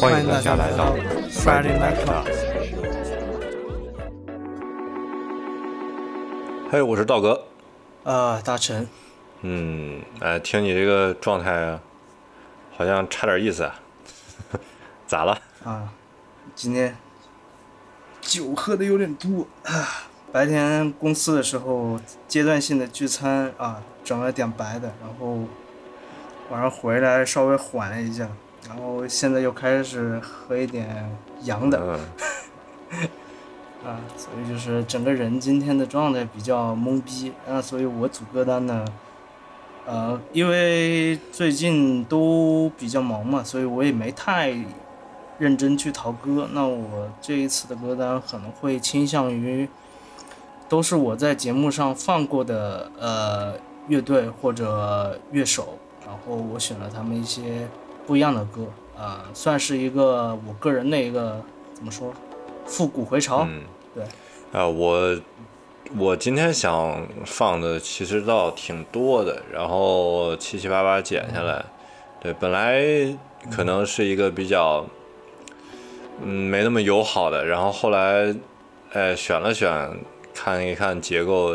欢迎大家来到 Friday Night Club。嘿，我是道哥。啊，大陈。嗯，哎，听你这个状态啊，好像差点意思啊。咋了？啊，今天酒喝的有点多啊。白天公司的时候阶段性的聚餐啊，整了点白的，然后晚上回来稍微缓了一下，然后现在又开始喝一点洋的。啊，所以就是整个人今天的状态比较懵逼啊，所以我组歌单呢，呃，因为最近都比较忙嘛，所以我也没太认真去淘歌。那我这一次的歌单可能会倾向于，都是我在节目上放过的呃乐队或者乐手，然后我选了他们一些不一样的歌，呃，算是一个我个人的一个怎么说？复古回潮，对，啊，我我今天想放的其实倒挺多的，然后七七八八剪下来，对，本来可能是一个比较嗯没那么友好的，然后后来哎选了选，看一看结构，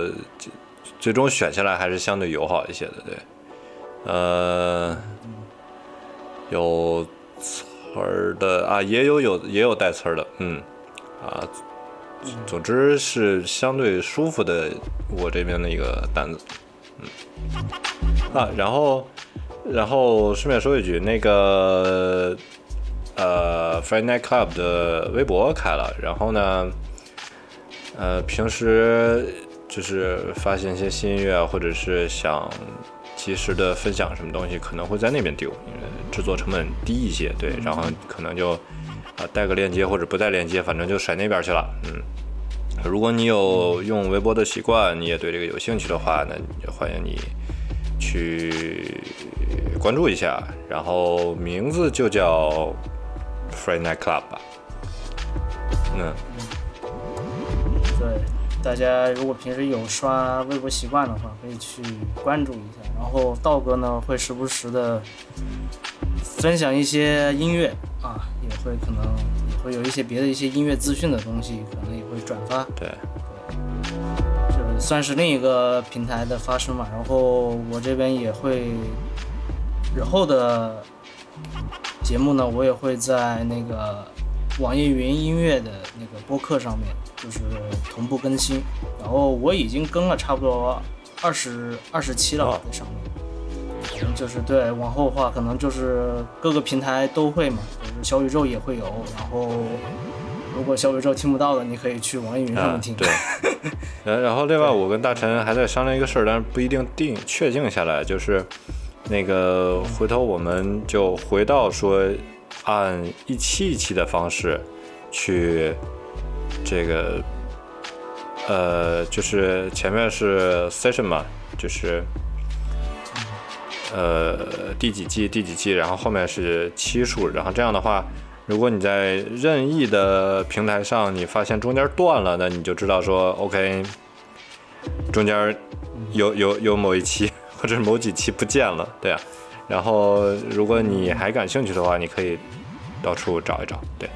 最终选下来还是相对友好一些的，对，呃，有词儿的啊，也有有也有带词儿的，嗯。啊，总之是相对舒服的，我这边的一个单子，嗯，啊，然后，然后顺便说一句，那个，呃，Friday Night Club 的微博开了，然后呢，呃，平时就是发现一些新音乐，或者是想及时的分享什么东西，可能会在那边丢，因为制作成本低一些，对，然后可能就。啊，带个链接或者不带链接，反正就甩那边去了。嗯，如果你有用微博的习惯，你也对这个有兴趣的话，那就欢迎你去关注一下。然后名字就叫 Free Night Club 吧。嗯，对，大家如果平时有刷微博习惯的话，可以去关注一下。然后道哥呢，会时不时的。分享一些音乐啊，也会可能也会有一些别的一些音乐资讯的东西，可能也会转发。对，这算是另一个平台的发声嘛。然后我这边也会日后的节目呢，我也会在那个网易云音乐的那个播客上面，就是同步更新。然后我已经更了差不多二十二十期了，在上面。可能就是对，往后的话可能就是各个平台都会嘛，就是小宇宙也会有。然后如果小宇宙听不到的，你可以去网易云上面听。对。然然后另外，我跟大陈还在商量一个事儿，但是不一定定确定下来。就是那个回头我们就回到说，按一期一期的方式去这个，呃，就是前面是 session 嘛，就是。呃，第几季第几季，然后后面是期数，然后这样的话，如果你在任意的平台上，你发现中间断了，那你就知道说，OK，中间有有有某一期 或者是某几期不见了，对啊。然后如果你还感兴趣的话，你可以到处找一找，对。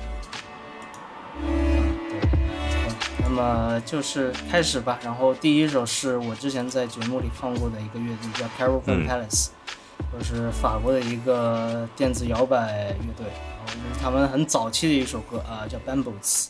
那么就是开始吧。然后第一首是我之前在节目里放过的一个乐队，叫 Caravan Palace。就是法国的一个电子摇摆乐队，然后就是他们很早期的一首歌啊，叫《Bamboos》。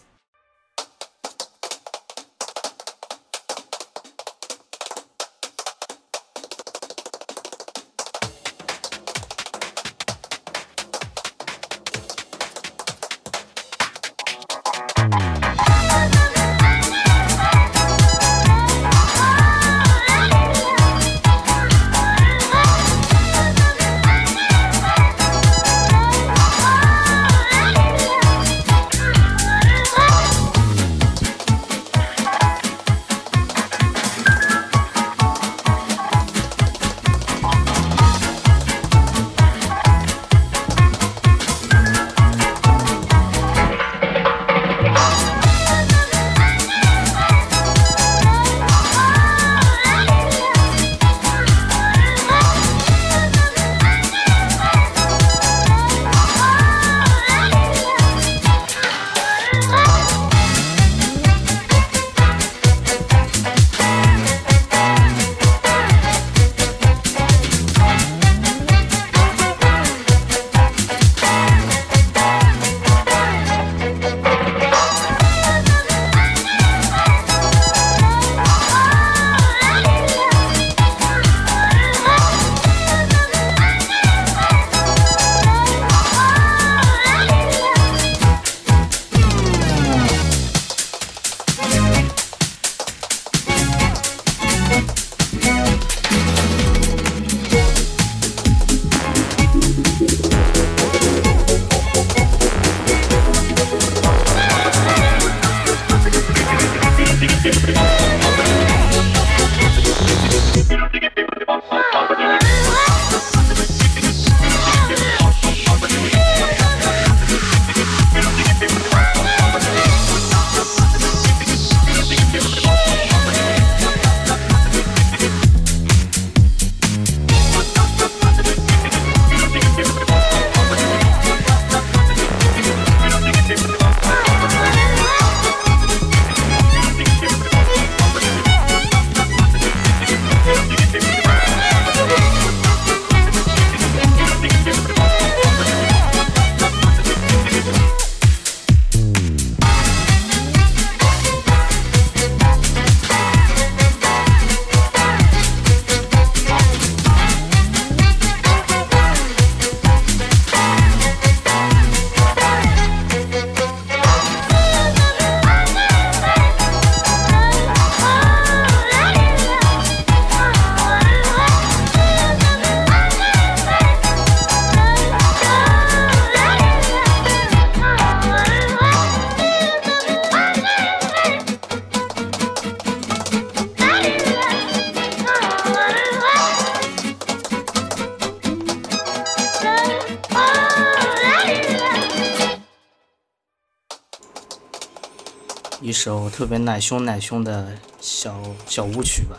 特别奶凶奶凶的小小舞曲吧。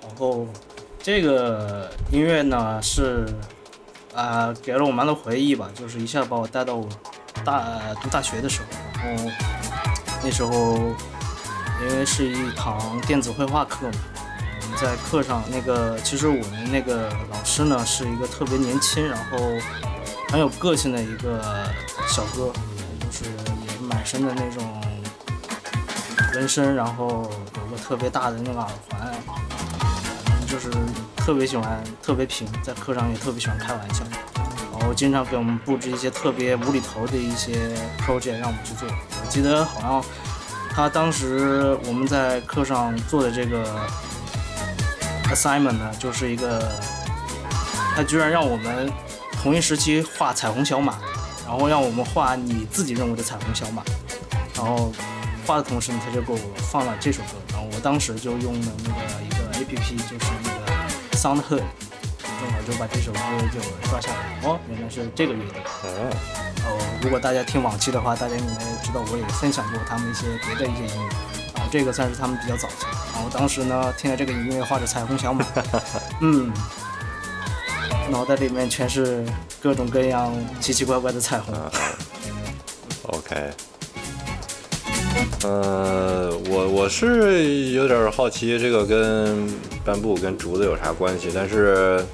然后这个音乐呢是啊、给了我蛮多回忆吧，就是一下把我带到我大读大学的时候，然后那时候因为是一堂电子绘画课嘛，在课上那个其实我们那个老师呢是一个特别年轻，然后很有个性的一个小哥，就是也满身的那种纹身，然后有个特别大的那个耳环，反正就是特别喜欢，特别平，在课上也特别喜欢开玩笑，然后经常给我们布置一些特别无厘头的一些 project 让我们去做。我记得好像他当时我们在课上做的这个 assignment 呢，就是一个他居然让我们同一时期画彩虹小马，然后让我们画你自己认为的彩虹小马，然后画的同时呢，他就给我放了这首歌，然后我当时就用了那个一个 A P P，就是那个 SoundHood，正好就把这首歌就抓下来，哦，原来是这个乐队。哦，哦，如果大家听往期的话，大家应该知道我也分享过他们一些别的一些音乐，然后这个算是他们比较早期的。然后当时呢，听了这个音乐，画着彩虹小马，嗯，脑袋里面全是各种各样奇奇怪怪的彩虹。OK，呃，我我是有点好奇，这个跟斑布跟竹子有啥关系？但是，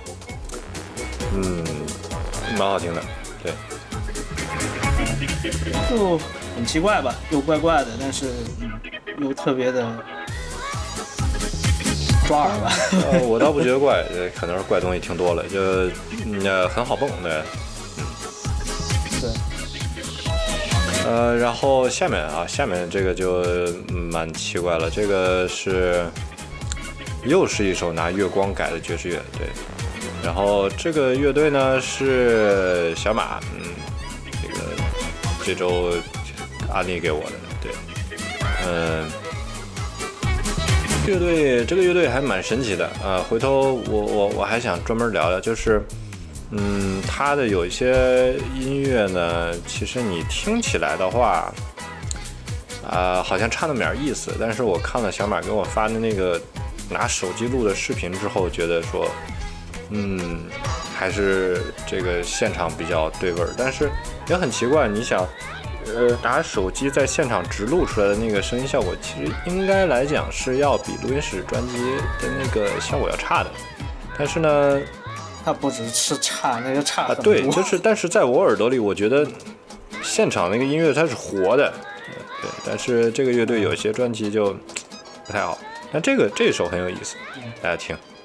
嗯，蛮好听的，对，就很奇怪吧，又怪怪的，但是嗯，又特别的抓耳吧。呃，我倒不觉得怪，呃，可能是怪东西听多了，就嗯呃很好蹦，对。对，呃，然后下面啊，下面这个就蛮奇怪了，这个是又是一首拿月光改的爵士乐，对。然后这个乐队呢是小马，嗯，这个这周安利给我的，对，嗯、乐队这个乐队还蛮神奇的啊、回头我我我还想专门聊聊，就是。嗯，它的有一些音乐呢，其实你听起来的话，啊、好像差那么点意思。但是我看了小马给我发的那个拿手机录的视频之后，觉得说，嗯，还是这个现场比较对味儿。但是也很奇怪，你想，呃，拿手机在现场直录出来的那个声音效果，其实应该来讲是要比录音室专辑的那个效果要差的。但是呢，它不只是差，那就差。对，就是，但是在我耳朵里，我觉得现场那个音乐它是活的，对。但是这个乐队有些专辑就不太好，但这个这首很有意思，大家听。嗯，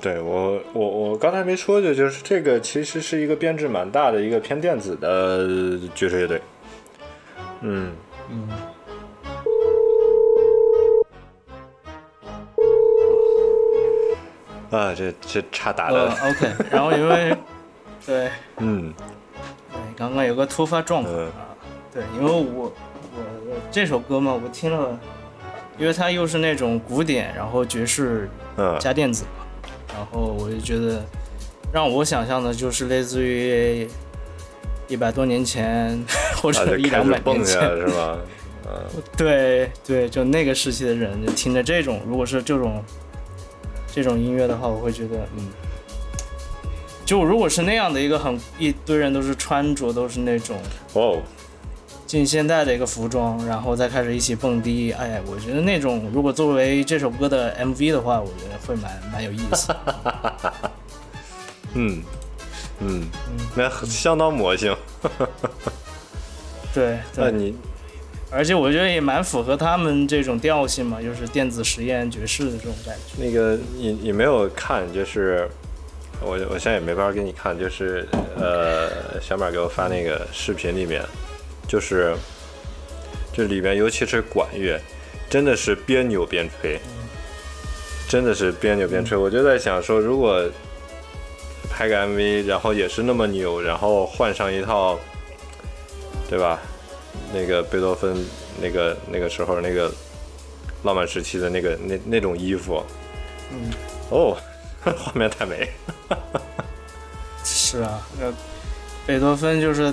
对我我我刚才没说的就是这个其实是一个编制蛮大的一个偏电子的爵士乐队。嗯。嗯，啊，这这差打呃的，，OK，然后因为 对。嗯。对，刚刚有个突发状况嗯。啊，对，因为我我我这首歌嘛，我听了，因为它又是那种古典，然后爵士嗯。加电子。嘛，然后我就觉得让我想象的就是类似于一百多年前或啊，者一两百年前，来是吧？嗯对对，就那个时期的人就听着这种，如果是这种这种音乐的话，我会觉得嗯。就如果是那样的一个很一堆人都是穿着都是那种哦，近现代的一个服装，然后再开始一起蹦迪。哎，我觉得那种如果作为这首歌的 MV 的话，我觉得会蛮蛮有意思。嗯嗯，那很相当魔性。对对，那你而且我觉得也蛮符合他们这种调性嘛，就是电子实验爵士的这种感觉。那个你你没有看，就是我我现在也没法给你看，就是呃，小马给我发那个视频里面，就是这里面尤其是管乐，真的是边扭边吹，真的是边扭边吹。我就在想说，如果拍个 MV，然后也是那么扭，然后换上一套，对吧？那个贝多芬那个那个时候那个浪漫时期的那个那那种衣服，嗯，哦，画面太美。是啊，呃，贝多芬就是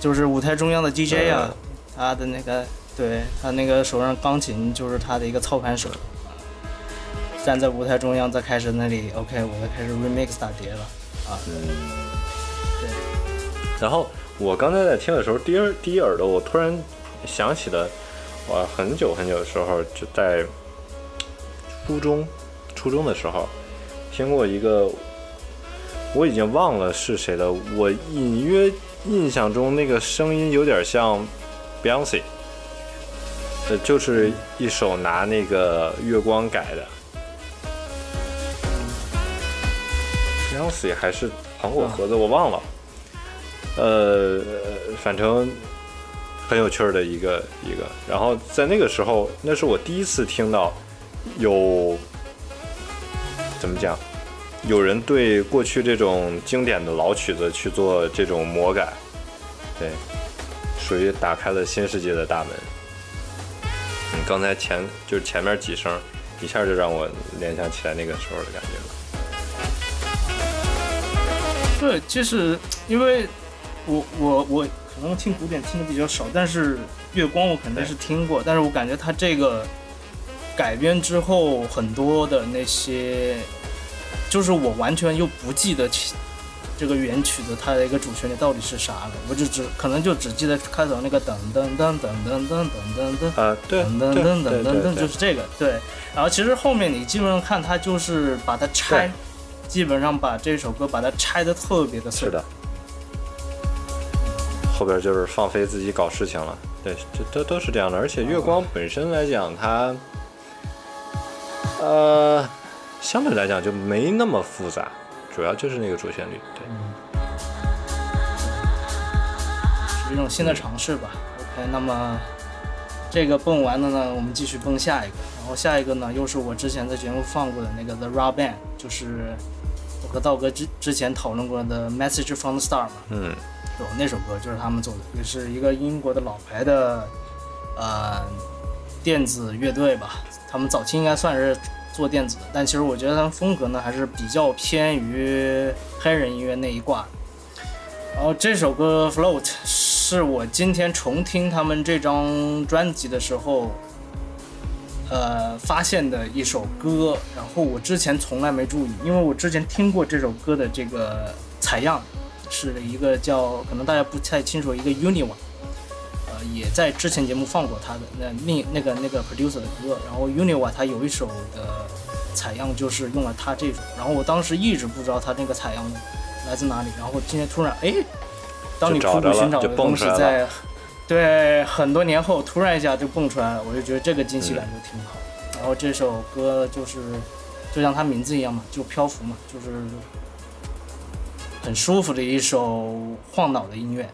就是舞台中央的 DJ 啊，他的那个对他那个手上钢琴就是他的一个操盘手，站在舞台中央，再开始那里 OK，我再开始 remix 打碟了。啊，对。然后我刚才在听的时候，第一第一耳朵，我突然想起了，我很久很久的时候，就在初中初中的时候，听过一个，我已经忘了是谁了，我隐约印象中那个声音有点像 Beyonce，呃，就是一首拿那个月光改的。Beyonce 还是糖果盒子，我忘了。呃，反正很有趣儿的一个一个。然后在那个时候，那是我第一次听到有怎么讲，有人对过去这种经典的老曲子去做这种魔改，对，属于打开了新世界的大门。嗯，刚才前就是前面几声，一下就让我联想起来那个时候的感觉了。对，其实因为我我我可能听古典听的比较少，但是月光我肯定是听过，但是我感觉它这个改编之后很多的那些，就是我完全又不记得起这个原曲的它的一个主旋律到底是啥了，我就只可能就只记得开头那个噔噔噔噔噔噔噔噔噔。啊，对，噔对噔噔噔噔噔，就是这个对。然后其实后面你基本上看它就是把它拆，基本上把这首歌把它拆的特别的碎。是的，后边就是放飞自己搞事情了。对，这都都是这样的。而且月光本身来讲，它呃相对来讲就没那么复杂，主要就是那个主旋律。对，是一种新的尝试吧。OK，那么这个蹦完了呢，我们继续蹦下一个。然后下一个呢，又是我之前在节目放过的那个 The Raw Band，就是我和道哥之之前讨论过的 Message from the Star 嘛，嗯有那首歌就是他们做的，也是一个英国的老牌的呃电子乐队吧。他们早期应该算是做电子的，但其实我觉得他们风格呢还是比较偏于黑人音乐那一挂。然后这首歌《Float》是我今天重听他们这张专辑的时候，呃发现的一首歌。然后我之前从来没注意，因为我之前听过这首歌的这个采样，是一个叫可能大家不太清楚一个 Uniwa，呃也在之前节目放过他的那另那个那个 producer 的歌。然后 Univa 他有一首的采样就是用了他这首，然后我当时一直不知道他那个采样来自哪里，然后今天突然哎，当你苦苦寻找的东西在对很多年后突然一下就蹦出来了，我就觉得这个惊喜感就挺好。然后这首歌就是就像它名字一样嘛，就漂浮嘛，就是很舒服的一首晃脑的音乐。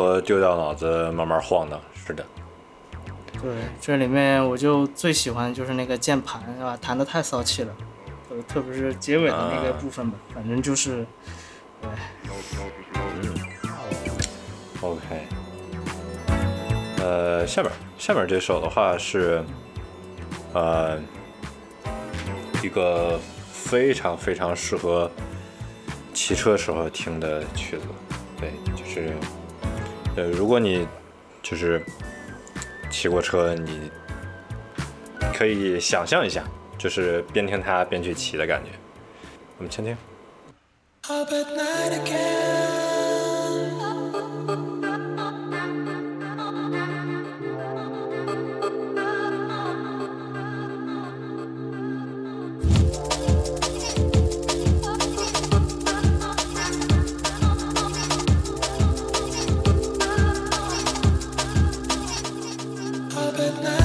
呃，适合丢掉脑子慢慢晃荡。是的，对，这里面我就最喜欢就是那个键盘，是吧？弹的太骚气了，呃，特别是结尾的那个部分吧，反正就是，对，OK，呃，下面下面这首的话是，呃，一个非常非常适合骑车时候听的曲子，对，就是，呃，如果你就是骑过车，你可以想象一下，就是边听它边去骑的感觉。我们先听。but now.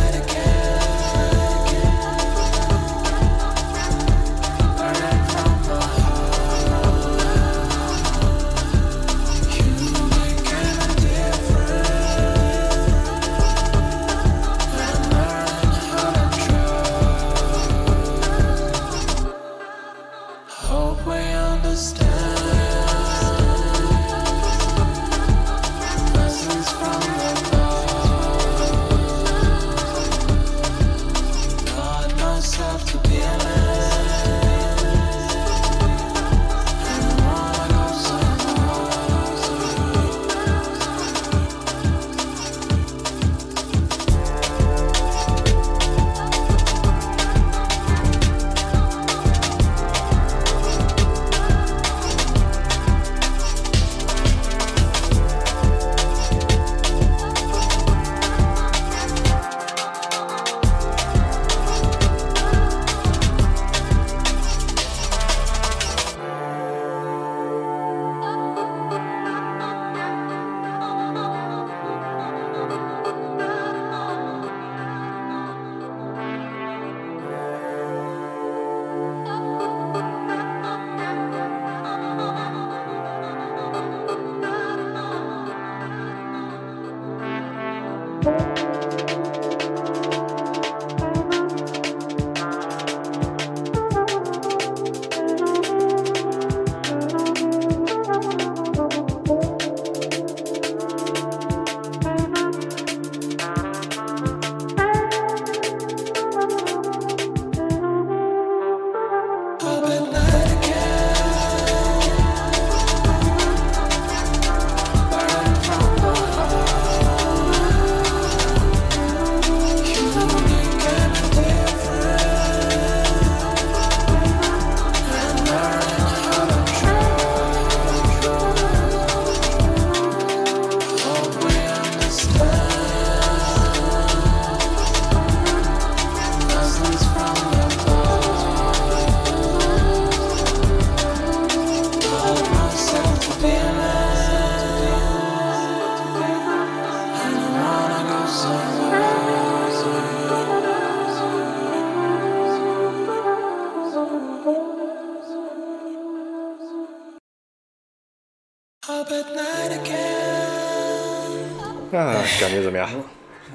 啊，感觉怎么样？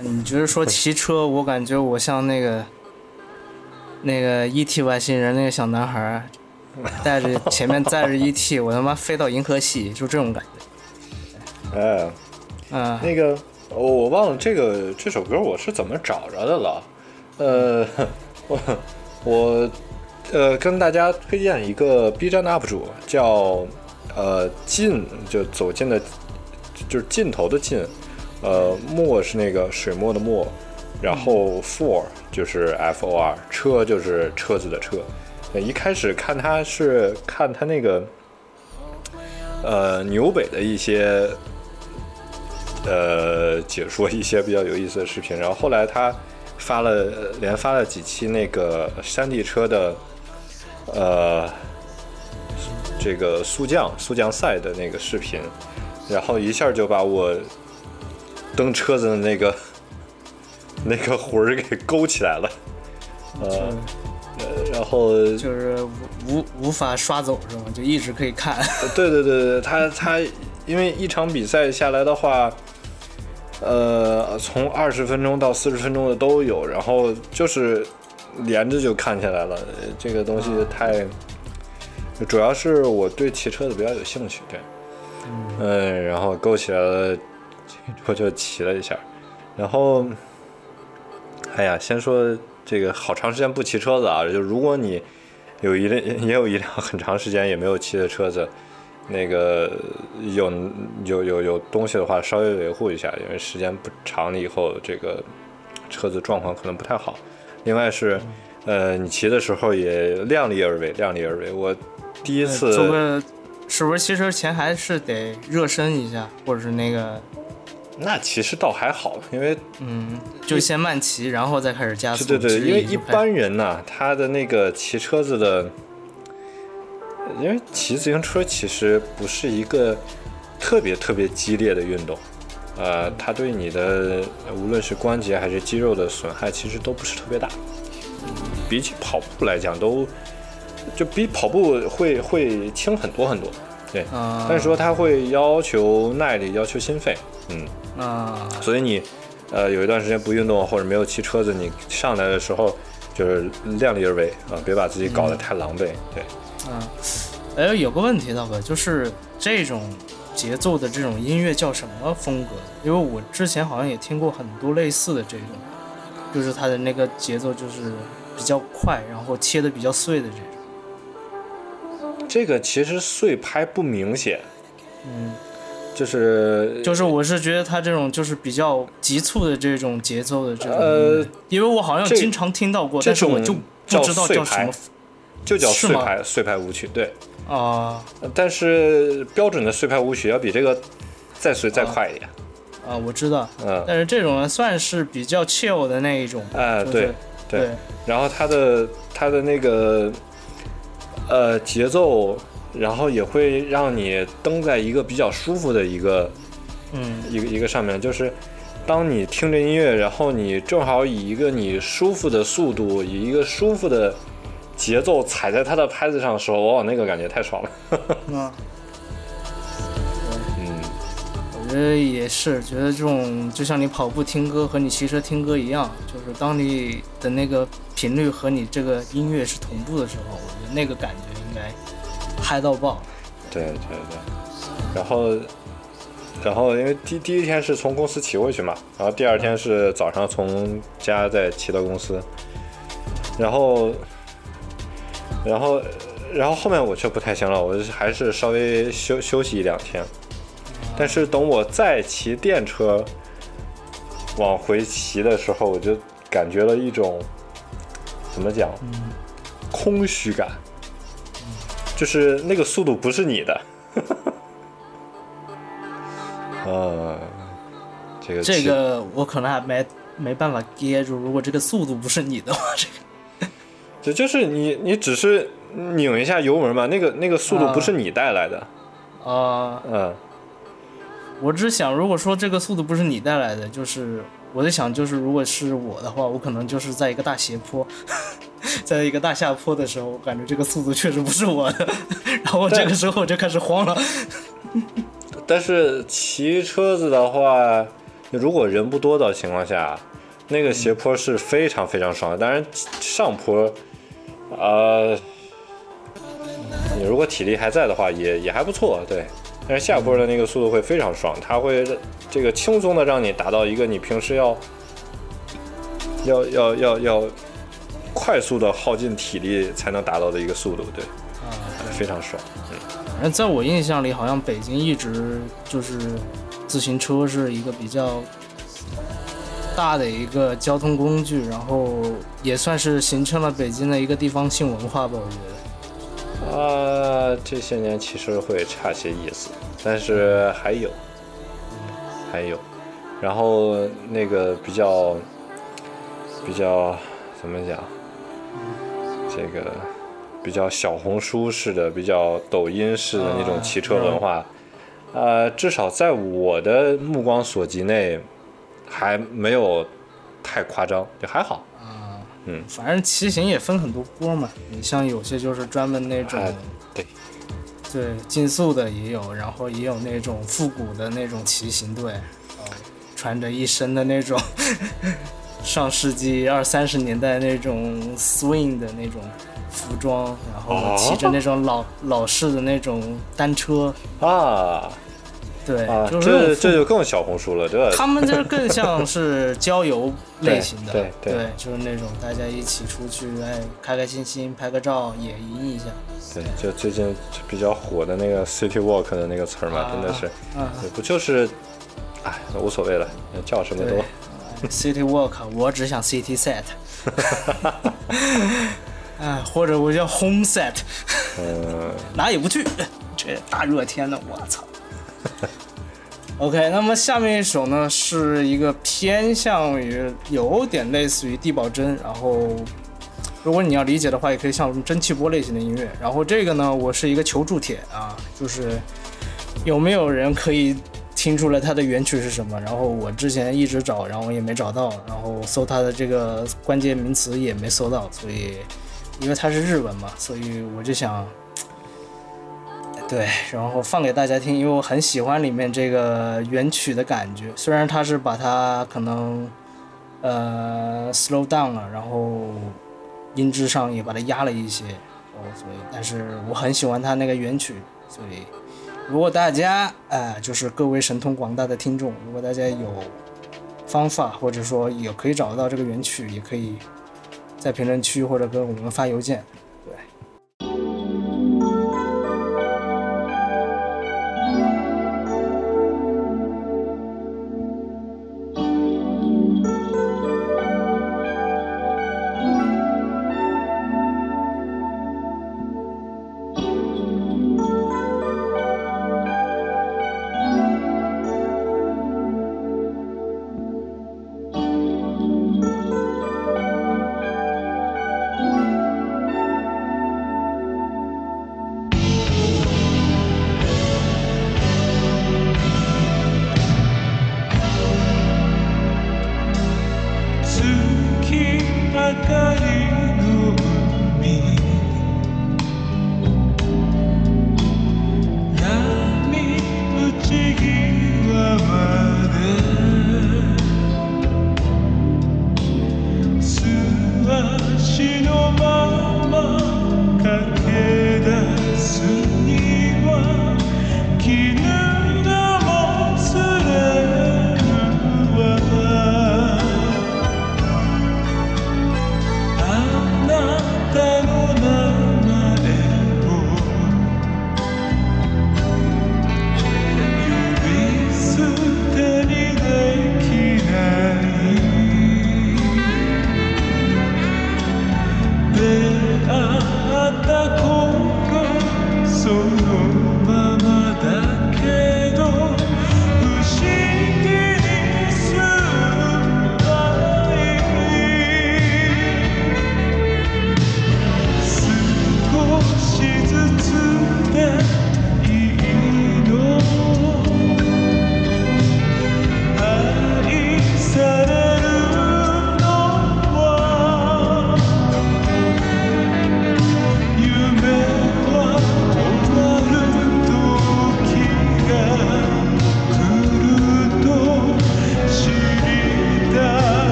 你就是说骑车，我感觉我像那个那个 E.T. 外星人那个小男孩儿，带着前面载着 E.T.，我他妈飞到银河系，就这种感觉。哎，嗯，那个，我我忘了这个这首歌我是怎么找着的了。呃，我我呃跟大家推荐一个 B 站的 UP 主，叫呃尽，就走近的，就是尽头的尽，呃墨是那个水墨的墨，然后 for 就是 F O R，车就是车子的车。呃一开始看他是看他那个呃纽北的一些呃解说一些比较有意思的视频，然后后来他发了连发了几期那个山地车的呃这个速降速降赛的那个视频，然后一下就把我蹬车子的那个 那个魂儿给勾起来了，呃，呃然后就是无无无法刷走是吗？就一直可以看。对对对对，他他因为一场比赛下来的话，呃，从二十分钟到四十分钟的都有，然后就是连着就看下来了。呃这个东西太，主要是我对骑车子比较有兴趣，对，嗯，然后勾起来了，我就骑了一下，然后，哎呀，先说这个好长时间不骑车子啊，就如果你有一辆 也有一辆很长时间也没有骑的车子，那个有有有有东西的话，稍微维护一下，因为时间不长了以后，这个车子状况可能不太好。另外是，呃，你骑的时候也量力而为，量力而为。我第一次做个是不是骑车前还是得热身一下，或者是那个那其实倒还好，因为嗯，就先慢骑，然后再开始加速。对对对，因为一般人呐、他的那个骑车子的，因为骑自行车其实不是一个特别特别激烈的运动，呃，它对你的无论是关节还是肌肉的损害，其实都不是特别大。比起跑步来讲，都就比跑步会会轻很多很多。对，啊，但是说它会要求耐力，要求心肺，嗯。啊，所以你，呃，有一段时间不运动或者没有骑车子，你上来的时候就是量力而为啊，别把自己搞得太狼狈。对，嗯，哎，有个问题，大哥，就是这种节奏的这种音乐叫什么风格？因为我之前好像也听过很多类似的这种，就是它的那个节奏就是比较快，然后切的比较碎的这种。这个其实碎拍不明显，嗯，就是就是我是觉得它这种就是比较急促的这种节奏的这种呃，因为我好像经常听到过，这但是我就不知道叫什么就叫碎拍碎拍舞曲。对，啊但是标准的碎拍舞曲要比这个再碎再快一点。啊，我知道，嗯，但是这种呢算是比较 chill 的那一种，哎，就是对对对。然后它的它的那个呃节奏，然后也会让你蹬在一个比较舒服的一个嗯一个一个上面，就是当你听着音乐，然后你正好以一个你舒服的速度，以一个舒服的节奏踩在它的拍子上的时候，哇，那个感觉太爽了。啊。嗯，我觉得也是，觉得这种就像你跑步听歌和你骑车听歌一样，就是当你的那个频率和你这个音乐是同步的时候，我觉得那个感觉应该嗨到爆。对对对。然后，然后因为第第一天是从公司骑回去嘛，然后第二天是早上从家再骑到公司，然后，然后，然后后面我就不太行了，我还是稍微休休息一两天。但是等我再骑电车往回骑的时候，我就感觉了一种怎么讲，空虚感，就是那个速度不是你的。啊，这个这个我可能还没没办法接住，如果这个速度不是你的话，这个。就就是你你只是拧一下油门嘛，那个那个速度啊不是你带来的，啊、嗯。我只想，如果说这个速度不是你带来的，就是我在想，就是如果是我的话，我可能就是在一个大斜坡，在一个大下坡的时候，我感觉这个速度确实不是我的，然后这个时候我就开始慌了。但是骑车子的话，如果人不多的情况下，那个斜坡是非常非常爽的。当然，上坡，呃，你如果体力还在的话，也也还不错，对。但是下坡的那个速度会非常爽，它会这个轻松的让你达到一个你平时要要要要要快速的耗尽体力才能达到的一个速度，对，啊，非常爽。反正在我印象里，好像北京一直就是自行车是一个比较大的一个交通工具，然后也算是形成了北京的一个地方性文化吧，我觉得。啊，这些年其实会差些意思，但是还有，还有，然后那个比较比较怎么讲，这个比较小红书式的、比较抖音式的那种骑车文化，呃，至少在我的目光所及内，还没有太夸张，就还好。嗯。反正骑行也分很多波嘛，你像有些就是专门那种哎对。对，竞速的也有，然后也有那种复古的那种骑行队，哦，穿着一身的那种 上世纪二三十年代那种 swing 的那种服装，然后骑着那种老、老式的那种单车，啊对，啊，就是这这就更小红书了，这 他们这更像是郊游类型的，对对对就是那种大家一起出去，哎，开开心心拍个照，野营一下，对，就最近比较火的那个 city walk 的那个词儿嘛，啊真的是，啊，对不就是，哎，无所谓了，叫什么都。，City Walk，我只想 City Set，哎，或者我叫 Home Set，嗯，哪也不去，这大热天的，我操。OK，那么下面一首呢，是一个偏向于有点类似于地保真，然后如果你要理解的话，也可以像蒸汽波类型的音乐。然后这个呢，我是一个求助帖啊，就是有没有人可以听出来它的原曲是什么？然后我之前一直找，然后我也没找到，然后搜它的这个关键名词也没搜到，所以因为它是日文嘛，所以我就想。对，然后放给大家听，因为我很喜欢里面这个原曲的感觉。虽然它是把它可能呃 slow down 了，然后音质上也把它压了一些，哦，所以但是我很喜欢它那个原曲，所以如果大家呃就是各位神通广大的听众，如果大家有方法或者说也可以找到这个原曲，也可以在评论区或者跟我们发邮件。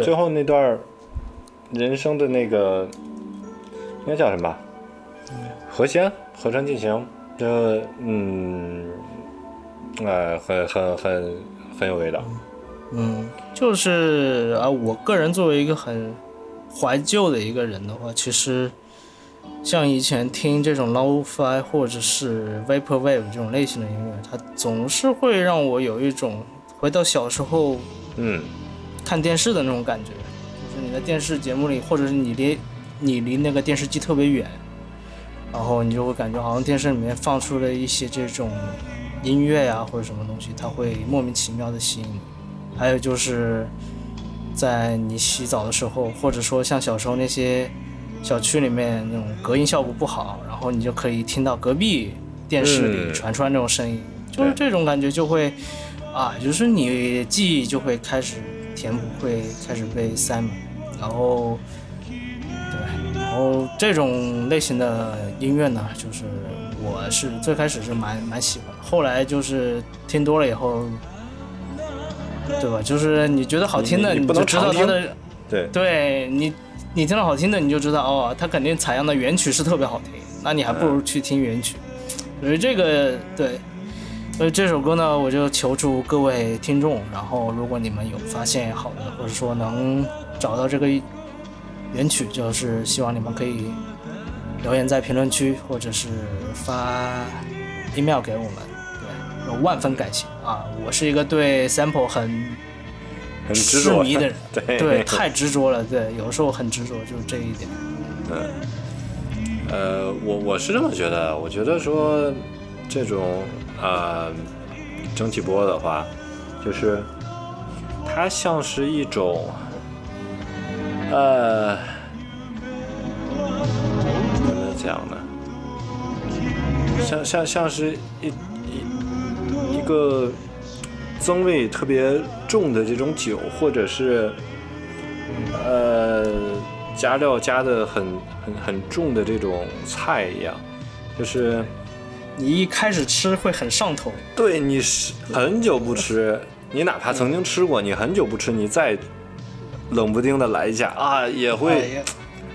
最后那段人生的那个应该叫什么？和弦？合成进行，这嗯，呃，很很很很有味道。嗯，就是啊，我个人作为一个很怀旧的一个人的话，其实像以前听这种 low-fi 或者是 vaporwave 这种类型的音乐，它总是会让我有一种回到小时候嗯，看电视的那种感觉，就是你在电视节目里，或者是你离你离那个电视机特别远，然后你就会感觉好像电视里面放出了一些这种音乐呀、或者什么东西，它会莫名其妙的吸引你。还有就是在你洗澡的时候，或者说像小时候那些小区里面那种隔音效果不好，然后你就可以听到隔壁电视里嗯传出来那种声音，就是这种感觉就会啊，就是你记忆就会开始填补，会开始被塞满，然后对，然后这种类型的音乐呢，就是我是最开始是蛮蛮喜欢的，后来就是听多了以后。对吧？就是你觉得好听的，你就知道它的对，对你，你听到好听的，你就知道哦，它肯定采样的原曲是特别好听，那你还不如去听原曲。所以这个对，所以这首歌呢，我就求助各位听众，然后如果你们有发现好的，或者说能找到这个原曲，就是希望你们可以留言在评论区，或者是发 email 给我们。对，有万分感谢啊！我是一个对 sample 很很执着痴迷的人，对对，太执着了，对，有时候很执着，就是这一点。呃，我我是这么觉得，我觉得说这种呃蒸汽波的话，就是它像是一种呃怎么讲呢？像像像是一一一个增味特别重的这种酒，或者是呃加料加的很很很重的这种菜一样，就是你一开始吃会很上头，对你是很久不吃，你哪怕曾经吃过，你很久不吃，你再冷不丁的来一下啊，也哎会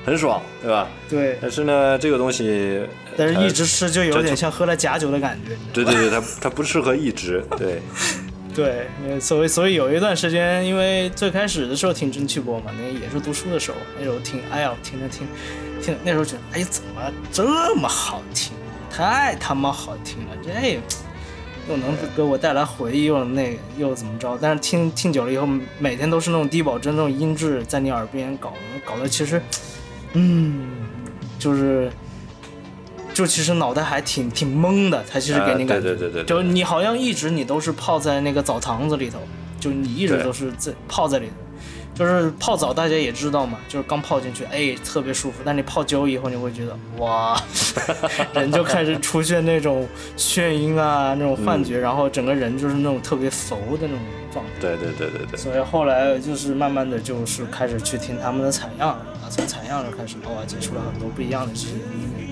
很爽，对吧？对，但是呢，这个东西，但是呃一直吃就有点像喝了假酒的感觉。对对对，它它不适合一直，对，对，呃所以所以有一段时间，因为最开始的时候听蒸汽波嘛，那也是读书的时候，那时候听，哎呀，听着听，听那时候觉得，哎呀，怎么这么好听？太他妈好听了，这又能给我带来回忆，又那又怎么着？但是听听久了以后，每天都是那种低保真那种音质在你耳边搞搞得其实，嗯，就是。就其实脑袋还挺挺懵的，它其实给你啊感觉，对对对对对就你好像一直你都是泡在那个澡堂子里头，就你一直都是在泡在里头。就是泡澡，大家也知道嘛，就是刚泡进去，哎，特别舒服。但你泡久以后，你会觉得哇，人就开始出现那种眩晕啊，那种幻嗯觉，然后整个人就是那种特别浮的那种状态。对对对对对，所以后来就是慢慢的就是开始去听他们的采样啊，从采样就开始，哇，接触了很多不一样的这些音乐。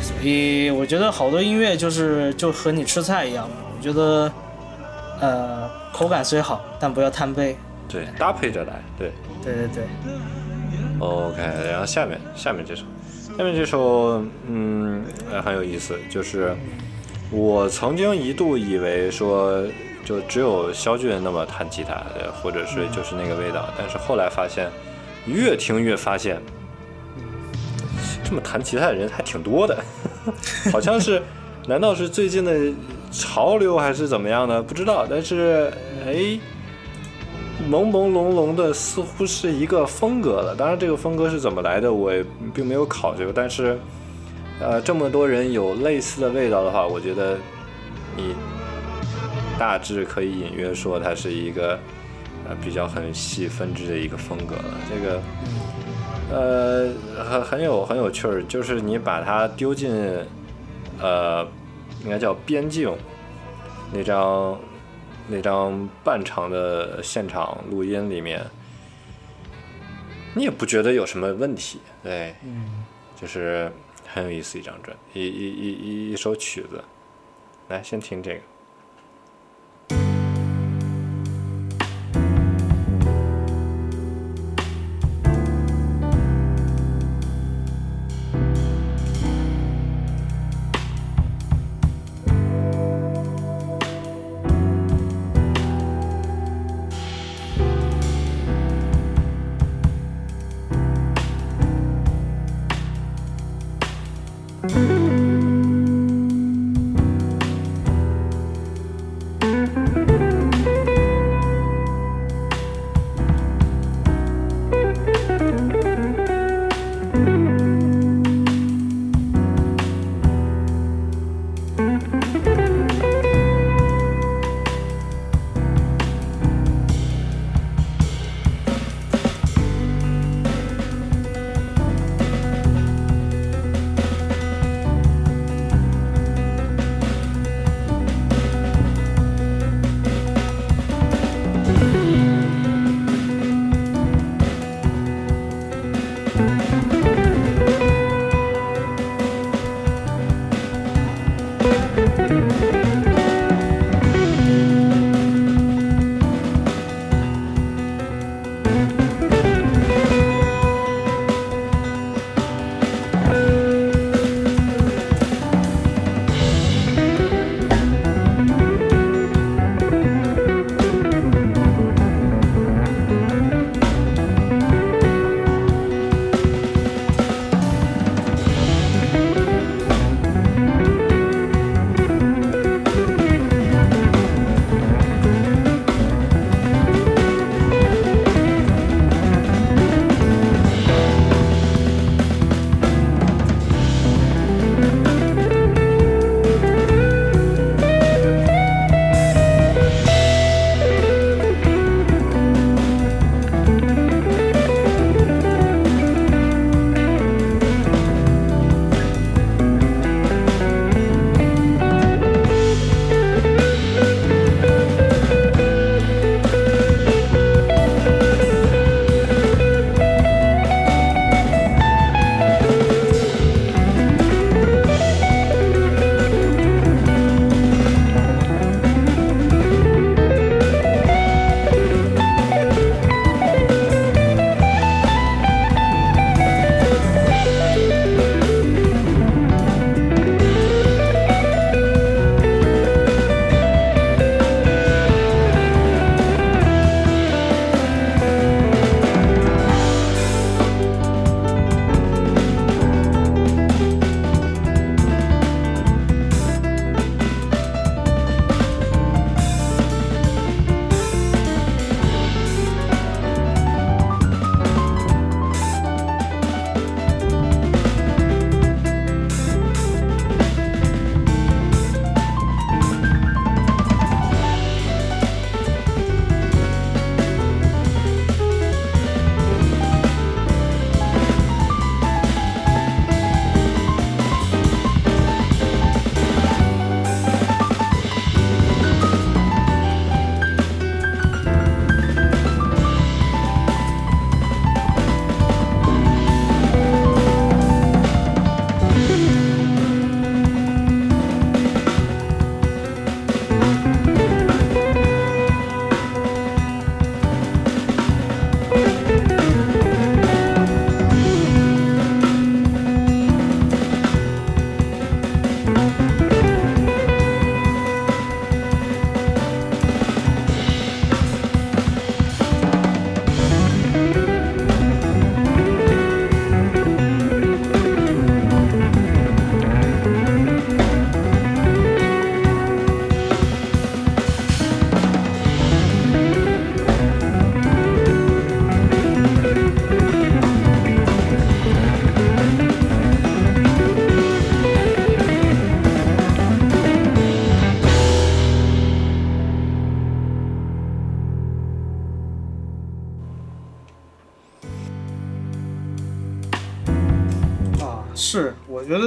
所以我觉得好多音乐就是就和你吃菜一样，我觉得呃口感虽好，但不要贪杯。对搭配着来，对对对对，，OK，然后下面下面这首下面这首，嗯，呃很有意思，就是我曾经一度以为说，就只有肖俊那么弹吉他，呃或者是就是那个味道，但是后来发现，越听越发现，这么弹吉他的人还挺多的，好像是，难道是最近的潮流还是怎么样呢？不知道，但是哎。朦朦胧胧的，似乎是一个风格了。当然，这个风格是怎么来的，我并没有考究。但是，呃，这么多人有类似的味道的话，我觉得你大致可以隐约说它是一个呃比较很细分支的一个风格了。这个呃很很有很有趣儿，就是你把它丢进呃应该叫边境那张。那张半场的现场录音里面，你也不觉得有什么问题，对，嗯，就是很有意思一张专，一一一一一首曲子。来，先听这个。Mm-hmm.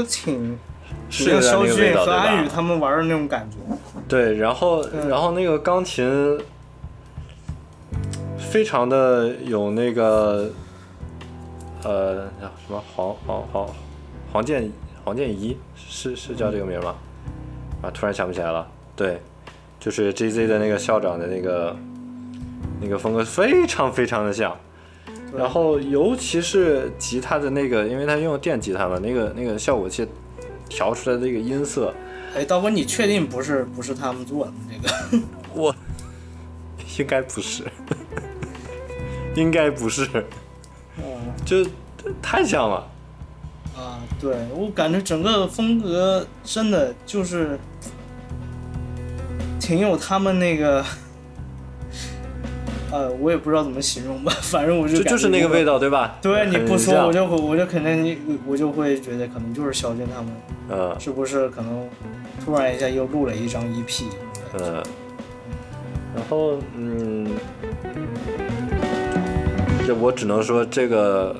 挺是肖俊和安宇？他们玩的那种感觉。对，然后然后那个钢琴非常的有那个呃叫什么黄黄黄黄建黄建怡是是叫这个名吗？啊，突然想不起来了。对，就是 JZ 的那个校长的那个那个风格非常非常的像。对然后尤其是吉他的那个，因为他用电吉他嘛，那个那个效果器调出来的那个音色，哎，刀哥，你确定不是不是他们做的这个？我应该不是，应该不是，嗯就太像了。啊，对我感觉整个风格真的就是挺有他们那个，呃，我也不知道怎么形容吧，反正我就就就是那个味道。对吧？对，你不说我就会我就肯定我就会觉得可能就是肖军他们嗯是不是可能突然一下又录了一张 E EP？嗯，然后嗯，这我只能说这个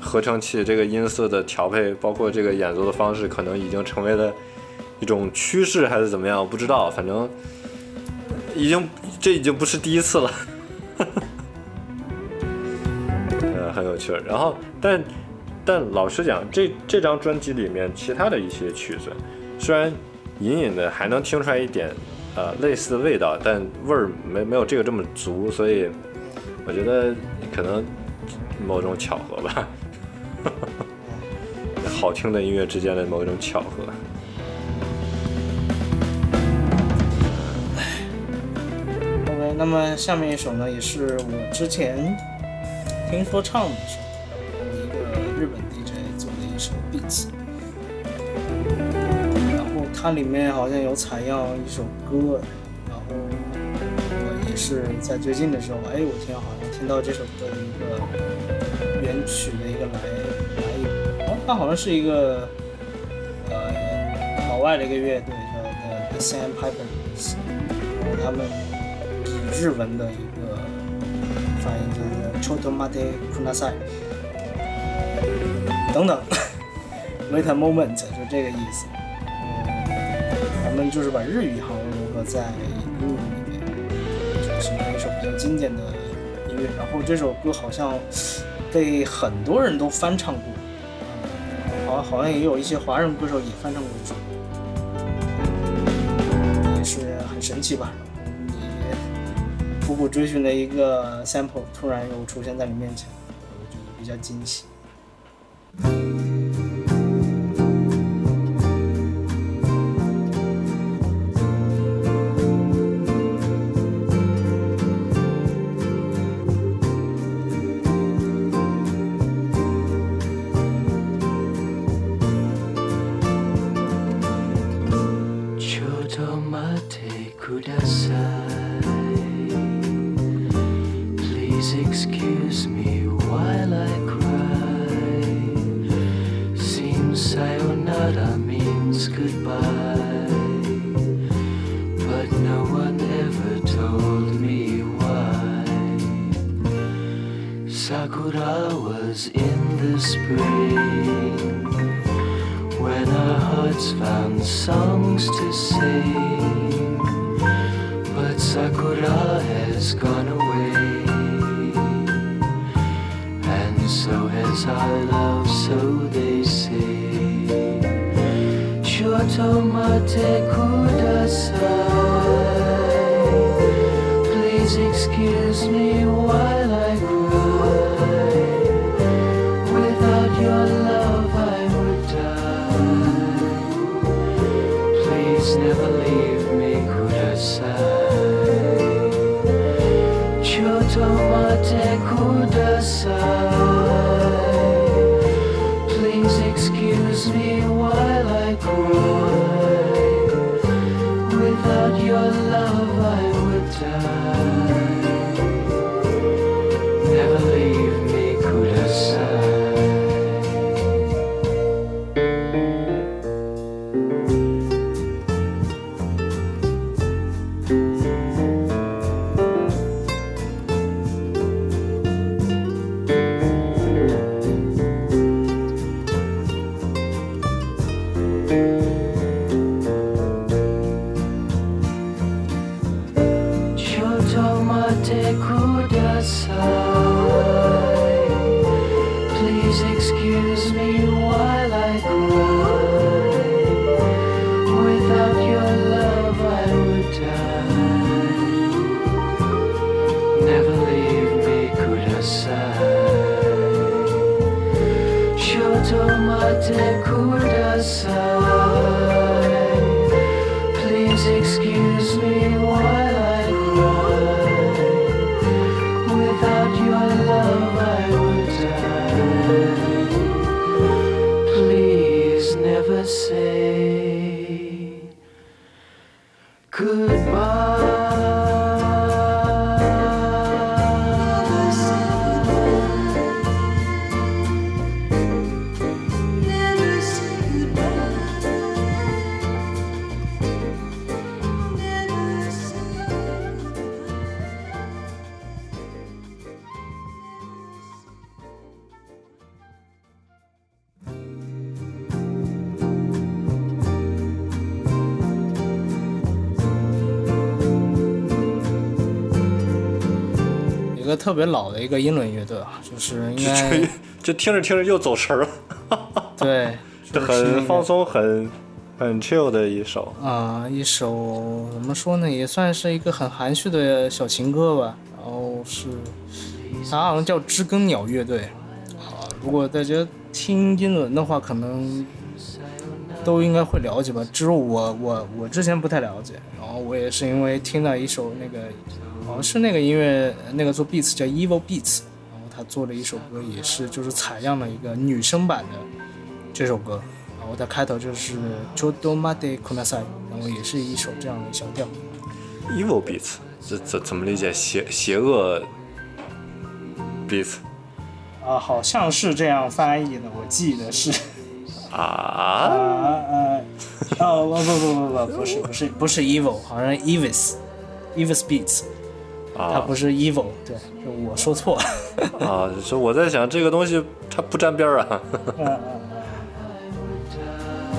合成器这个音色的调配，包括这个演奏的方式，可能已经成为了一种趋势，还是怎么样？我不知道，反正已经这已经不是第一次了。呃，很有趣。然后，但但老实讲，这这张专辑里面其他的一些曲子，虽然隐隐的还能听出来一点呃类似的味道，但味儿没没有这个这么足，所以我觉得可能某种巧合吧，好听的音乐之间的某一种巧合。那么下面一首呢，也是我之前听说唱的时候，然后一个日本 DJ 做的一首 beat，然后它里面好像有采样一首歌，然后我也是在最近的时候，哎，我听好像听到这首歌的一个原曲的一个来来一，哦，它好像是一个呃老外的一个乐队叫 The Sandpipers，他们日文的一个发音就是 “chotomate kunasai” 等等，“wait a moment” 就这个意思。嗯，咱们就是把日语好像融合在英语里面，就形成一首比较经典的音乐。然后这首歌好像被很多人都翻唱过，好好像也有一些华人歌手也翻唱过这首歌。也是很神奇吧。苦苦追寻的一个 sample 突然又出现在你面前，我觉得比较惊喜。Please excuse me while I cry. Seems sayonara means goodbye. But no one ever told me why. Sakura was in the spring when our hearts found songs to sing. But Sakura has gone tomate Kudasai 个特别老的一个英伦乐队啊，就是应该这这听着听着又走神儿了，对，就是很放松，很很 chill 的一首。啊、一首怎么说呢，也算是一个很含蓄的小情歌吧。然后是，它好像叫知更鸟乐队。啊，如果大家听英伦的话，可能都应该会了解吧。只有我我我之前不太了解，然后我也是因为听到一首那个，好像是那个音乐那个做 beats 叫 Evil Beats，然后他做了一首歌，也是就是采样了一个女生版的这首歌。然后它开头就是 Chodo Made Kunasai，然后也是一首这样的小调。Evil beats，这怎怎么理解？邪邪恶 beats 啊，好像是这样翻译的，我记得是。啊啊？啊，哦不不不不不，不是不是不是 evil，好像 evis evis beats，它啊不是 evil，对，就我说错了。啊！说我在想这个东西它不沾边儿啊。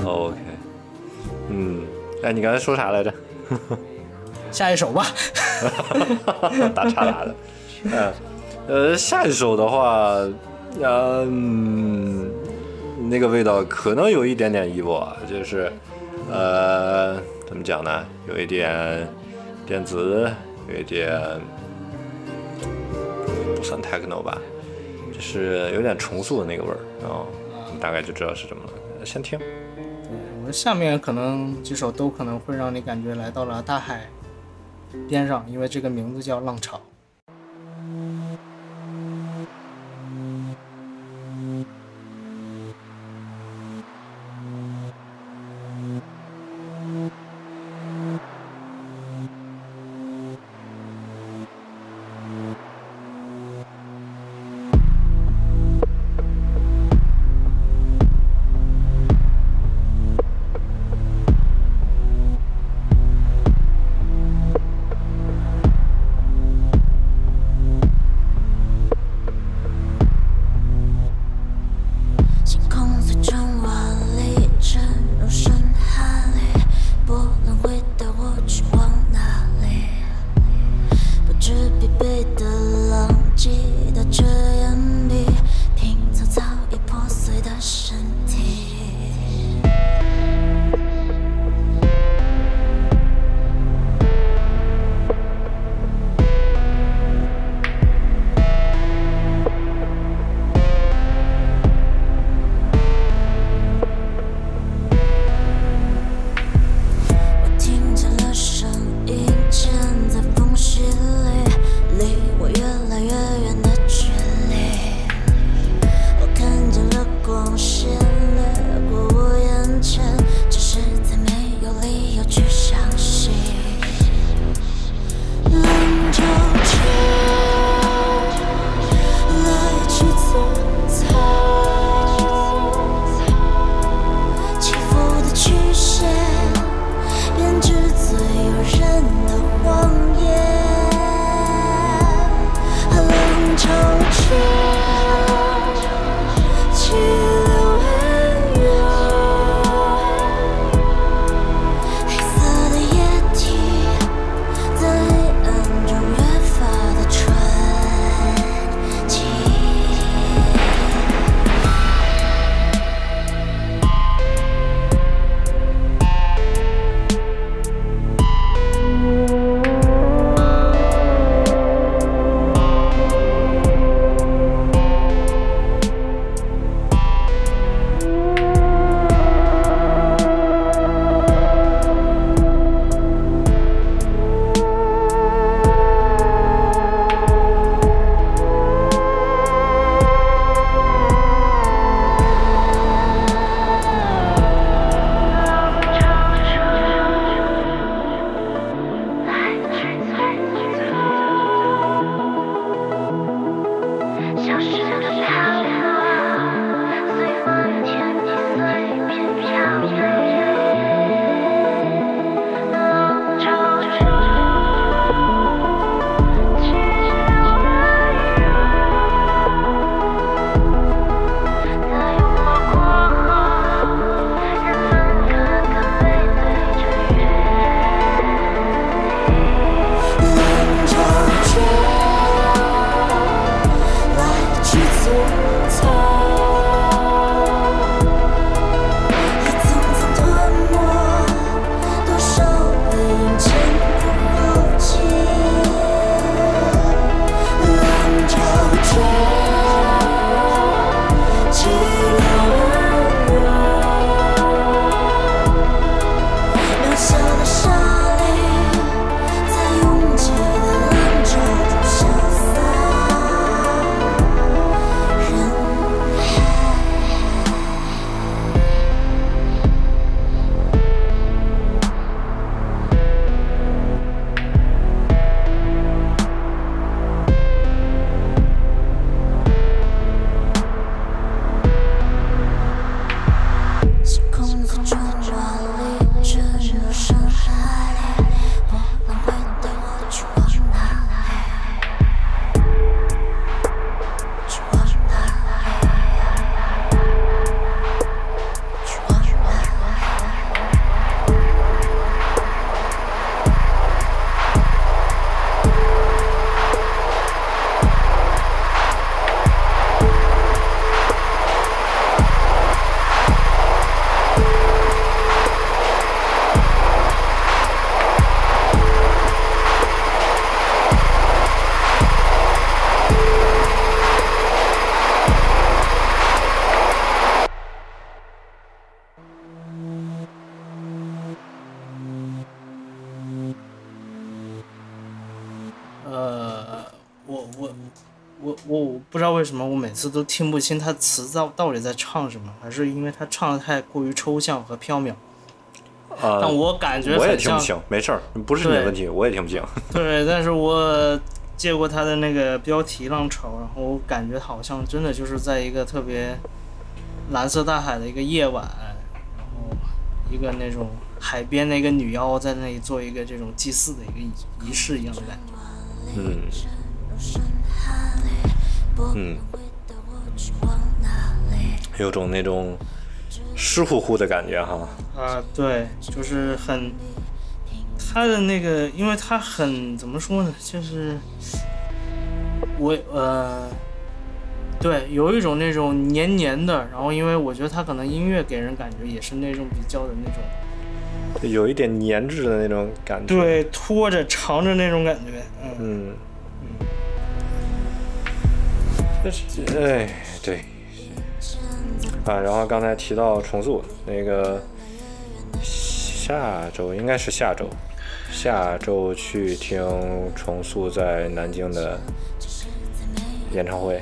OK，嗯，哎，你刚才说啥来着？下一首吧。打岔打的。嗯，呃，下一首的话，嗯，那个味道可能有一点点 evil 啊，就是，呃，怎么讲呢？有一点电子，有一点不算 techno 吧，就是有点重塑的那个味儿，然后你大概就知道是什么了。先听。我们下面可能几首都可能会让你感觉来到了大海边上，因为这个名字叫浪潮。次都听不清他词到到底在唱什么，还是因为他唱的太过于抽象和缥缈。啊、但我感觉我也听不清，没事儿，不是你的问题，我也听不清。对，但是我借过他的那个标题《浪潮》，然后我感觉好像真的就是在一个特别蓝色大海的一个夜晚，然后一个那种海边的一个女妖在那里做一个这种祭祀的一个仪仪式一样的感觉。嗯嗯，有种那种湿乎乎的感觉哈。啊，对，就是很他的那个，因为他很怎么说呢，就是我呃，对，有一种那种黏黏的，然后因为我觉得他可能音乐给人感觉也是那种比较的那种，有一点粘滞的那种感觉。，对，拖着长着那种感觉，嗯，但是哎，对，啊，然后刚才提到重塑那个，下周应该是下周，下周去听重塑在南京的演唱会，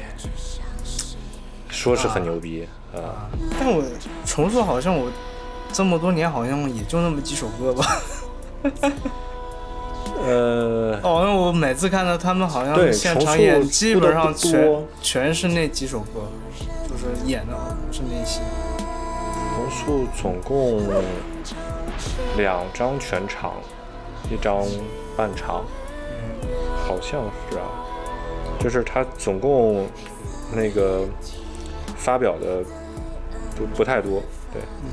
说是很牛逼啊，但我重塑好像我这么多年好像也就那么几首歌吧，呃，哦，那我每次看到他们好像现场演，基本上全全是那几首歌，就是演的是那些。重塑总共两张全场，一张半场，好像是啊，就是他总共那个发表的不不太多，对，嗯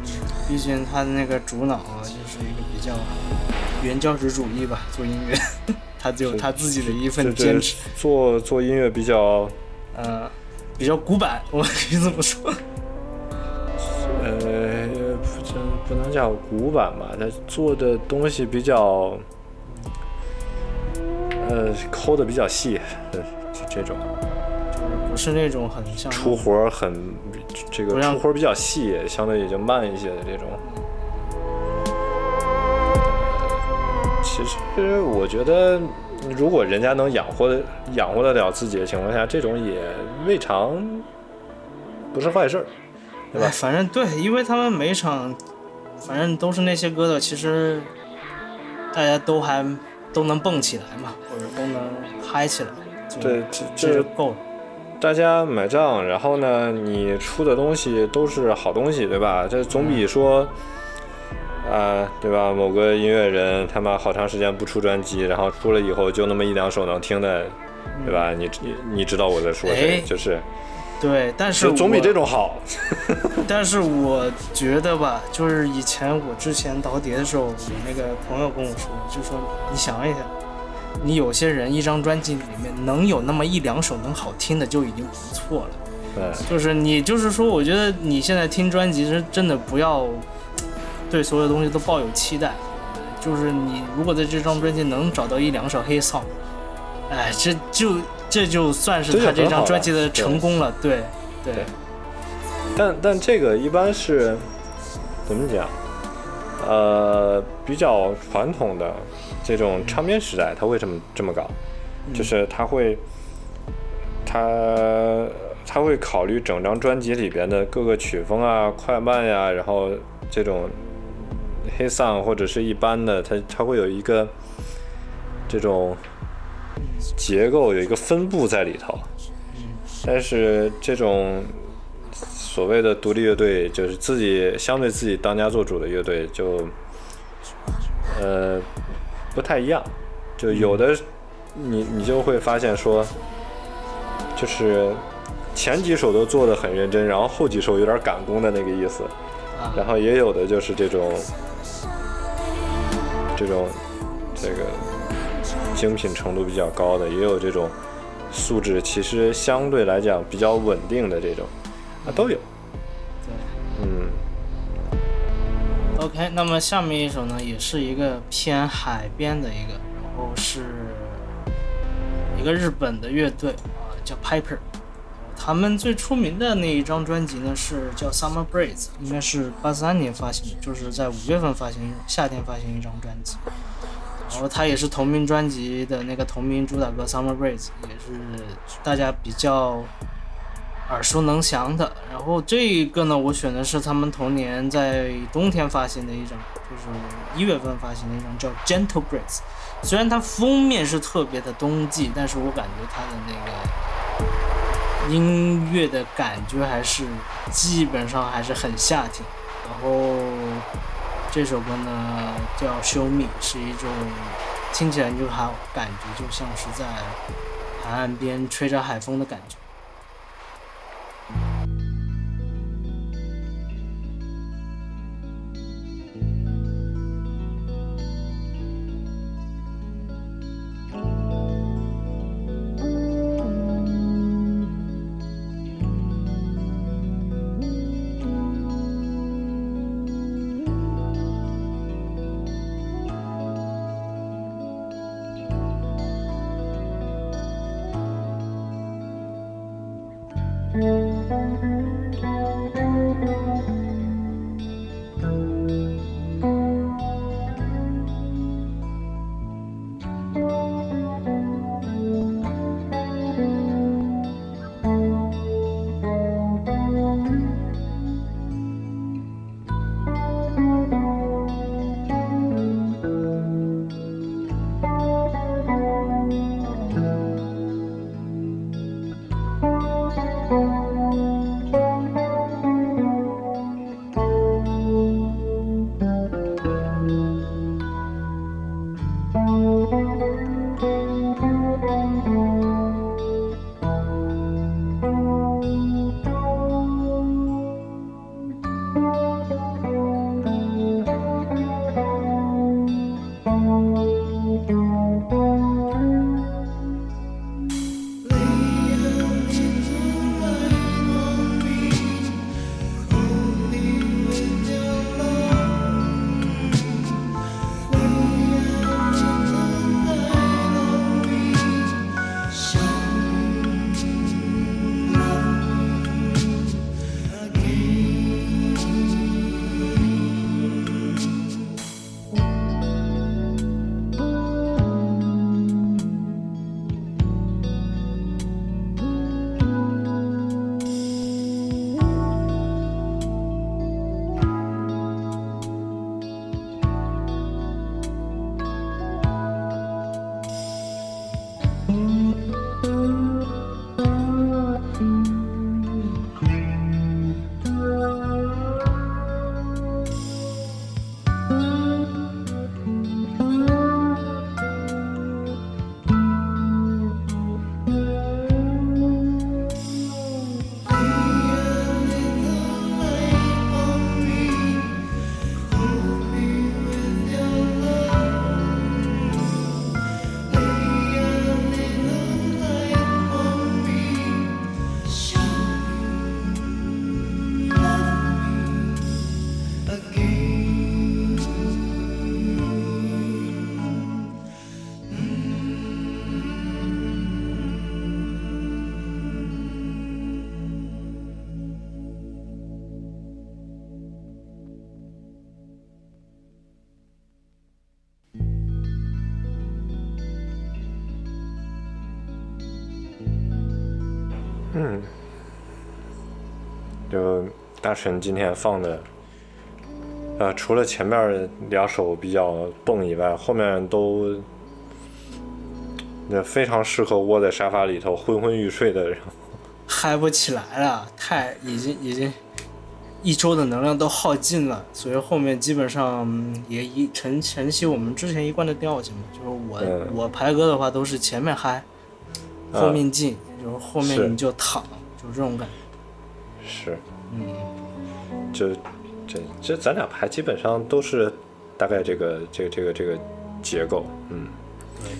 毕竟他的那个主脑啊，就是一个比较原教旨主义吧，做音乐，他只有他自己的一份坚持，做做音乐比较呃，比较古板，我可以这么说。呃不能叫古板吧，他做的东西比较呃抠的比较细，呃这这种。就是不是那种很像出活很这个出活比较细，相对也就慢一些的这种。其实我觉得，如果人家能养活的养活得了自己的情况下，这种也未尝不是坏事儿，对吧哎，？反正对，因为他们每场，反正都是那些歌的，其实大家都还都能蹦起来嘛，或者都能嗨起来，就对，这这就够了。大家买账，然后呢，你出的东西都是好东西，对吧？这总比说，啊、对吧？某个音乐人他妈好长时间不出专辑，然后出了以后就那么一两首能听的，对吧？你你你知道我在说谁？哎就是对，但是总比这种好。但是我觉得吧，就是以前我之前倒碟的时候，我那个朋友跟我说，就说你想一想，你有些人一张专辑里面能有那么一两首能好听的就已经不错了。对，就是你，就是说，我觉得你现在听专辑是真的不要对所有东西都抱有期待。就是你如果在这张专辑能找到一两首黑 song，哎，这就这就算是他这张专辑的成功了。对对对但但这个一般是怎么讲？呃，比较传统的这种唱片时代，他为什么这么搞？就是他会，他他会考虑整张专辑里边的各个曲风啊、快慢呀、然后这种黑丧或者是一般的，它它会有一个这种结构，有一个分布在里头。但是这种所谓的独立乐队，就是自己相对自己当家做主的乐队，就呃不太一样。就有的你你就会发现说，就是前几首都做的很认真，然后后几首有点赶工的那个意思。啊然后也有的就是这种这种这个精品程度比较高的，也有这种素质其实相对来讲比较稳定的这种，啊都有。对。嗯，OK，那么下面一首呢，也是一个偏海边的一个，然后是一个日本的乐队啊，叫 Piper。他们最出名的那一张专辑呢是叫《Summer Breeze》，应该是八三年发行的，就是在五月份发行，夏天发行一张专辑。然后他也是同名专辑的那个同名主打歌《Summer Breeze》，也是大家比较耳熟能详的。然后这一个呢，我选的是他们同年在冬天发行的一张，就是一月份发行的一张叫《Gentle Breeze》。虽然它封面是特别的冬季，但是我感觉它的那个音乐的感觉还是基本上还是很夏天。然后这首歌呢叫《Show Me》，是一种听起来就还感觉就像是在海岸边吹着海风的感觉。大神今天放的，呃，除了前面两首比较蹦以外，后面都那非常适合窝在沙发里头昏昏欲睡的人。嗨不起来了，太已经已经一周的能量都耗尽了，所以后面基本上嗯也一承承袭我们之前一贯的调性嘛，就是我、嗯我排歌的话都是前面嗨，后面静，就是后面你就躺，就是这种感觉。是，嗯，就这这咱俩排基本上都是大概这个这个这个这个结构，嗯，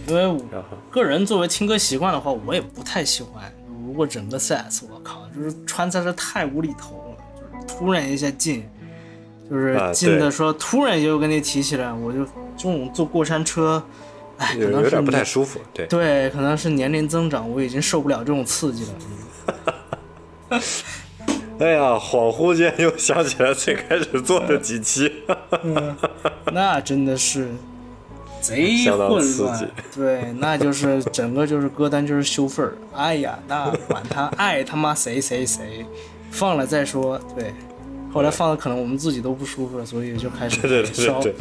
对因为个人作为听歌习惯的话，我也不太喜欢。如果整个 set，我靠，就是穿插的太无厘头了，就是突然一下进，就是啊进的对时候突然就跟你提起来，我就这种坐过山车，哎，可有能是有点不太舒服，对。对，可能是年龄增长，我已经受不了这种刺激了。哎呀，恍惚间又想起来最开始做的几期，那真的是，贼混乱对，那就是整个就是歌单就是修份儿，哎呀，那管他爱他妈谁谁谁，放了再说，对，后来放的可能我们自己都不舒服了，所以就开始对对对稍对，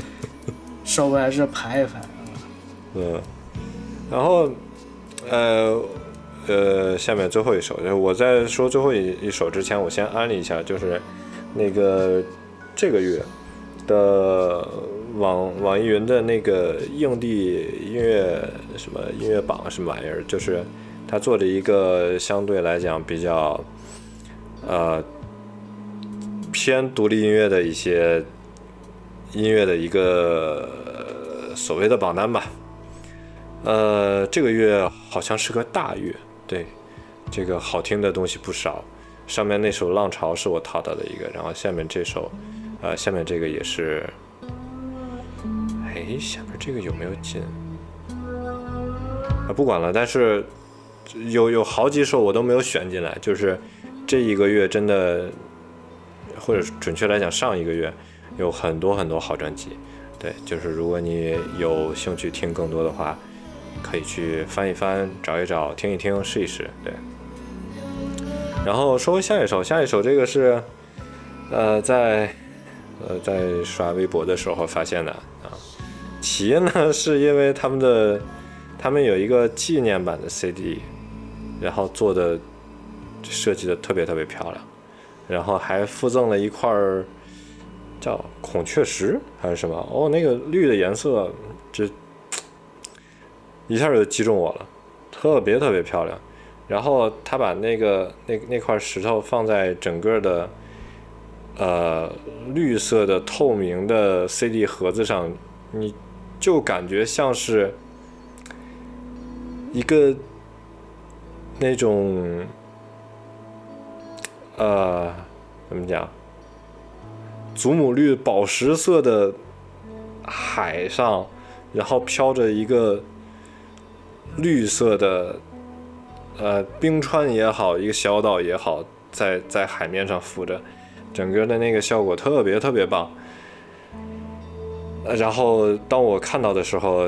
稍微还是排一排啊，嗯，然后呃呃，下面最后一首，就是我在说最后一一首之前，我先安利一下，就是那个这个月的网网易云的那个硬地音乐什么音乐榜什么玩意儿，就是他做了一个相对来讲比较呃偏独立音乐的一些音乐的一个所谓的榜单吧。呃，这个月好像是个大月，对，这个好听的东西不少。上面那首《浪潮》是我淘到的一个，然后下面这首，呃，下面这个也是，哎，下面这个有没有进？啊，不管了，但是有有好几首我都没有选进来，就是这一个月真的，或者准确来讲，上一个月有很多很多好专辑。对，就是如果你有兴趣听更多的话，可以去翻一翻、找一找、听一听、试一试。对。然后说下一首，下一首这个是，呃，在呃在刷微博的时候发现的啊。起因呢是因为他们的他们有一个纪念版的 CD，然后做的设计的特别特别漂亮，然后还附赠了一块儿叫孔雀石还是什么哦，那个绿的颜色这一下就击中我了，特别特别漂亮。然后他把那个那那块石头放在整个的呃绿色的透明的 CD 盒子上，你就感觉像是一个那种呃怎么讲，祖母绿宝石色的海上，然后飘着一个绿色的。呃，冰川也好，一个小岛也好，在在海面上浮着，整个的那个效果特别特别棒。然后当我看到的时候，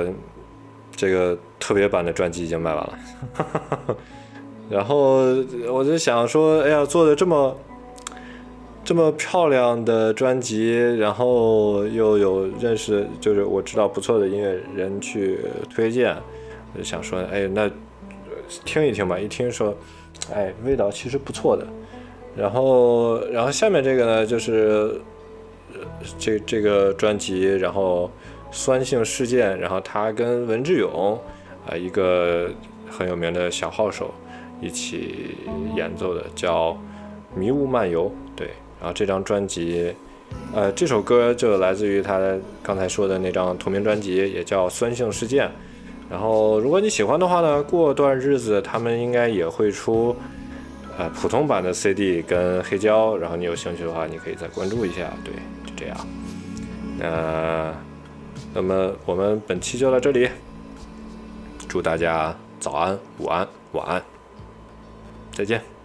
这个特别版的专辑已经卖完了。然后我就想说，哎呀，做的这么这么漂亮的专辑，然后又有认识，就是我知道不错的音乐人去推荐，就想说，哎，那。听一听吧，一听说，哎，味道其实不错的。然后，然后下面这个呢，就是这这个专辑，然后酸性事件，然后他跟文志勇啊、一个很有名的小号手一起演奏的，叫《迷雾漫游》。对，然后这张专辑，呃，这首歌就来自于他刚才说的那张同名专辑，也叫《酸性事件》。然后，如果你喜欢的话呢，过段日子他们应该也会出，呃，普通版的 CD 跟黑胶。然后你有兴趣的话，你可以再关注一下。对，就这样。呃，那么我们本期就到这里，祝大家早安、午安、晚安，再见。